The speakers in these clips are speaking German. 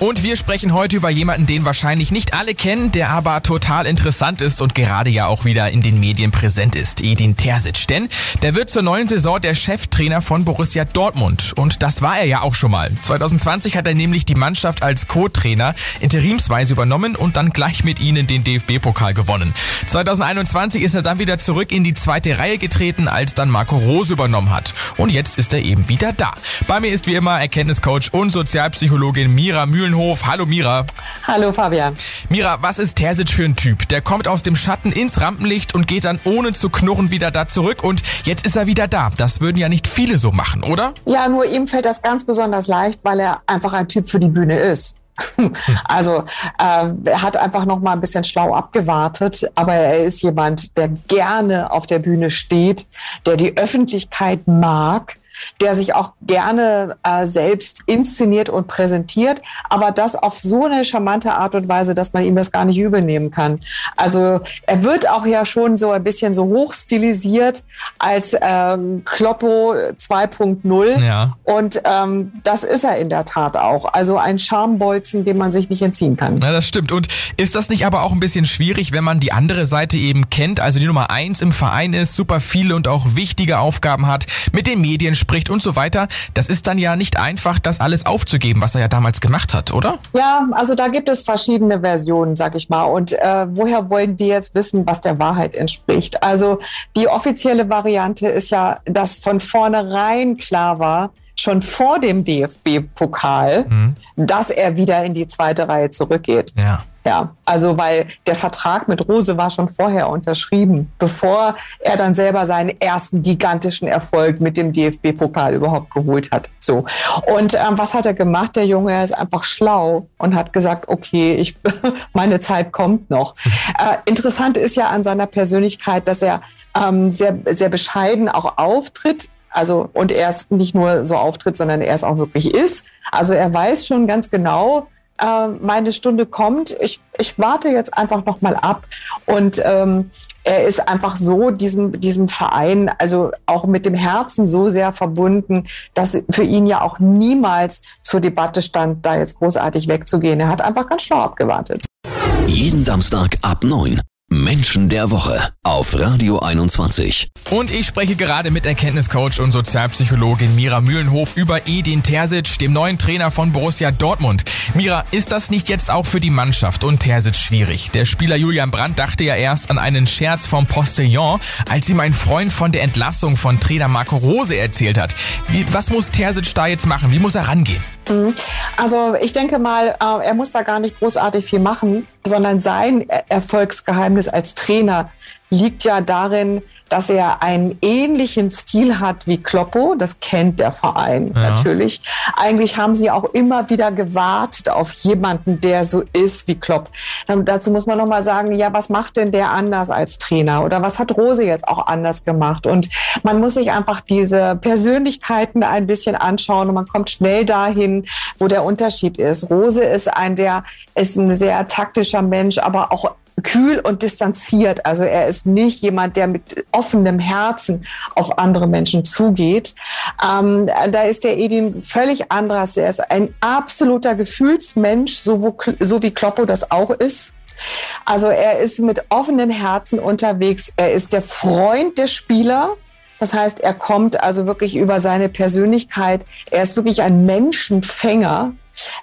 Und wir sprechen heute über jemanden, den wahrscheinlich nicht alle kennen, der aber total interessant ist und gerade ja auch wieder in den Medien präsent ist. Edin Terzic. Denn der wird zur neuen Saison der Cheftrainer von Borussia Dortmund. Und das war er ja auch schon mal. 2020 hat er nämlich die Mannschaft als Co-Trainer interimsweise übernommen und dann gleich mit ihnen den DFB-Pokal gewonnen. 2021 ist er dann wieder zurück in die zweite Reihe getreten, als dann Marco Rose übernommen hat. Und jetzt ist er eben wieder da. Bei mir ist wie immer Erkenntniscoach und Sozialpsychologin Mira Mühlen Mühlenhof. Hallo Mira. Hallo Fabian. Mira, was ist Terzic für ein Typ? Der kommt aus dem Schatten ins Rampenlicht und geht dann ohne zu knurren wieder da zurück und jetzt ist er wieder da. Das würden ja nicht viele so machen, oder? Ja, nur ihm fällt das ganz besonders leicht, weil er einfach ein Typ für die Bühne ist. Also äh, er hat einfach noch mal ein bisschen schlau abgewartet, aber er ist jemand, der gerne auf der Bühne steht, der die Öffentlichkeit mag der sich auch gerne äh, selbst inszeniert und präsentiert, aber das auf so eine charmante Art und Weise, dass man ihm das gar nicht übel nehmen kann. Also er wird auch ja schon so ein bisschen so hochstilisiert als ähm, Kloppo 2.0 ja. und ähm, das ist er in der Tat auch. Also ein Schambolzen, dem man sich nicht entziehen kann. Na, das stimmt. Und ist das nicht aber auch ein bisschen schwierig, wenn man die andere Seite eben kennt, also die Nummer eins im Verein ist, super viele und auch wichtige Aufgaben hat, mit den Medien spricht, spricht und so weiter. Das ist dann ja nicht einfach, das alles aufzugeben, was er ja damals gemacht hat, oder? Ja, also da gibt es verschiedene Versionen, sag ich mal. Und äh, woher wollen wir jetzt wissen, was der Wahrheit entspricht? Also die offizielle Variante ist ja, dass von vornherein klar war, schon vor dem DFB-Pokal, mhm. dass er wieder in die zweite Reihe zurückgeht. Ja. Ja, also weil der Vertrag mit Rose war schon vorher unterschrieben, bevor er dann selber seinen ersten gigantischen Erfolg mit dem DFB-Pokal überhaupt geholt hat. So. Und ähm, was hat er gemacht? Der Junge er ist einfach schlau und hat gesagt, okay, ich, meine Zeit kommt noch. Äh, interessant ist ja an seiner Persönlichkeit, dass er ähm, sehr, sehr bescheiden auch auftritt. Also, und er ist nicht nur so auftritt, sondern er es auch wirklich ist. Also er weiß schon ganz genau, äh, meine Stunde kommt. Ich, ich warte jetzt einfach noch mal ab. Und ähm, er ist einfach so diesem, diesem Verein, also auch mit dem Herzen so sehr verbunden, dass für ihn ja auch niemals zur Debatte stand, da jetzt großartig wegzugehen. Er hat einfach ganz schlau abgewartet. Jeden Samstag ab neun. Menschen der Woche auf Radio 21. Und ich spreche gerade mit Erkenntniscoach und Sozialpsychologin Mira Mühlenhof über Edin Terzic, dem neuen Trainer von Borussia Dortmund. Mira, ist das nicht jetzt auch für die Mannschaft und Terzic schwierig? Der Spieler Julian Brandt dachte ja erst an einen Scherz vom Postillon, als ihm ein Freund von der Entlassung von Trainer Marco Rose erzählt hat. Wie, was muss Terzic da jetzt machen? Wie muss er rangehen? Mhm. Also ich denke mal, äh, er muss da gar nicht großartig viel machen, sondern sein Erfolgsgeheimnis als Trainer liegt ja darin, dass er einen ähnlichen Stil hat wie Kloppo. Das kennt der Verein ja. natürlich. Eigentlich haben sie auch immer wieder gewartet auf jemanden, der so ist wie Klopp. Dann, dazu muss man noch mal sagen, ja, was macht denn der anders als Trainer? Oder was hat Rose jetzt auch anders gemacht? Und man muss sich einfach diese Persönlichkeiten ein bisschen anschauen und man kommt schnell dahin, wo der Unterschied ist. Rose ist ein, der ist ein sehr taktischer Mensch, aber auch kühl und distanziert. Also er ist nicht jemand, der mit offenem Herzen auf andere Menschen zugeht. Ähm, da ist der Edin völlig anders. Er ist ein absoluter Gefühlsmensch, so, wo, so wie Kloppo das auch ist. Also er ist mit offenem Herzen unterwegs. Er ist der Freund der Spieler. Das heißt, er kommt also wirklich über seine Persönlichkeit. Er ist wirklich ein Menschenfänger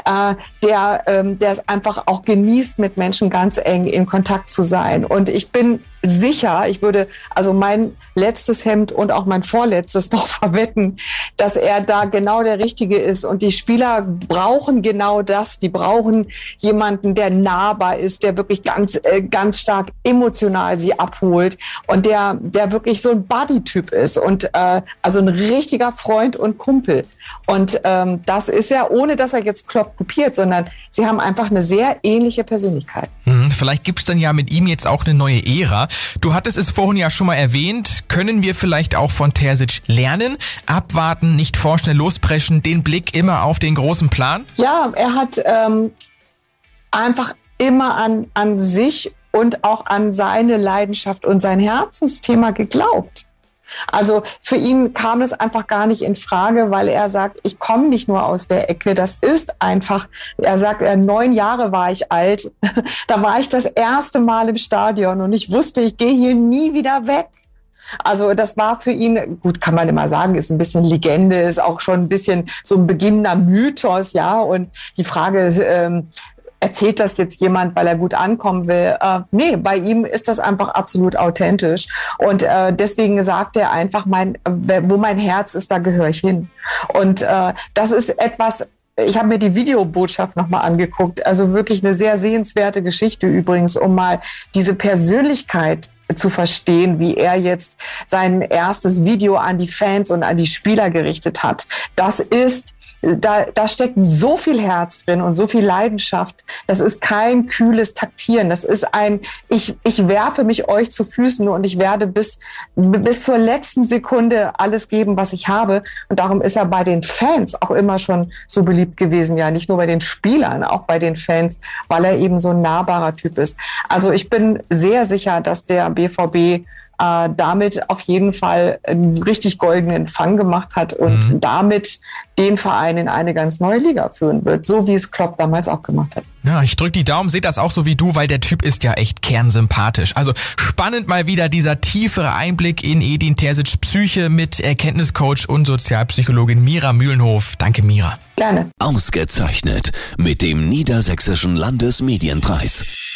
äh, der, ähm, der es einfach auch genießt, mit Menschen ganz eng in Kontakt zu sein. Und ich bin sicher, ich würde also mein letztes Hemd und auch mein vorletztes noch verwetten, dass er da genau der Richtige ist. Und die Spieler brauchen genau das. Die brauchen jemanden, der nahbar ist, der wirklich ganz, äh, ganz stark emotional sie abholt und der, der wirklich so ein Buddy-Typ ist und äh, also ein richtiger Freund und Kumpel. Und ähm, das ist ja, ohne dass er jetzt Klopp kopiert, sondern sie haben einfach eine sehr ähnliche Persönlichkeit. Hm, vielleicht gibt es dann ja mit ihm jetzt auch eine neue Ära. Du hattest es vorhin ja schon mal erwähnt. Können wir vielleicht auch von Terzic lernen? Abwarten, nicht vorschnell lospreschen, den Blick immer auf den großen Plan? Ja, er hat ähm, einfach immer an, an sich und auch an seine Leidenschaft und sein Herzensthema geglaubt. Also für ihn kam es einfach gar nicht in Frage, weil er sagt, ich komme nicht nur aus der Ecke. Das ist einfach, er sagt, äh, neun Jahre war ich alt. da war ich das erste Mal im Stadion und ich wusste, ich gehe hier nie wieder weg. Also das war für ihn, gut, kann man immer sagen, ist ein bisschen Legende, ist auch schon ein bisschen so ein beginnender Mythos, ja. Und die Frage, ähm, erzählt das jetzt jemand, weil er gut ankommen will. Äh, nee, bei ihm ist das einfach absolut authentisch. Und äh, deswegen sagt er einfach, mein, äh, wo mein Herz ist, da gehöre ich hin. Und äh, das ist etwas, ich habe mir die Videobotschaft nochmal angeguckt. Also wirklich eine sehr sehenswerte Geschichte übrigens, um mal diese Persönlichkeit zu verstehen, wie er jetzt sein erstes Video an die Fans und an die Spieler gerichtet hat. Das ist da, da steckt so viel Herz drin und so viel Leidenschaft. Das ist kein kühles Taktieren. Das ist ein, ich, ich werfe mich euch zu Füßen und ich werde bis, bis zur letzten Sekunde alles geben, was ich habe. Und darum ist er bei den Fans auch immer schon so beliebt gewesen. Ja, nicht nur bei den Spielern, auch bei den Fans, weil er eben so ein nahbarer Typ ist. Also ich bin sehr sicher, dass der BVB äh, damit auf jeden Fall einen richtig goldenen Fang gemacht hat und mhm. damit den Verein in eine ganz neue Liga führen wird, so wie es Klopp damals auch gemacht hat. Ja, ich drücke die Daumen, seht das auch so wie du, weil der Typ ist ja echt kernsympathisch. Also spannend mal wieder dieser tiefere Einblick in Edin Terzic Psyche mit Erkenntniscoach und Sozialpsychologin Mira Mühlenhof. Danke, Mira. Gerne. Ausgezeichnet mit dem Niedersächsischen Landesmedienpreis.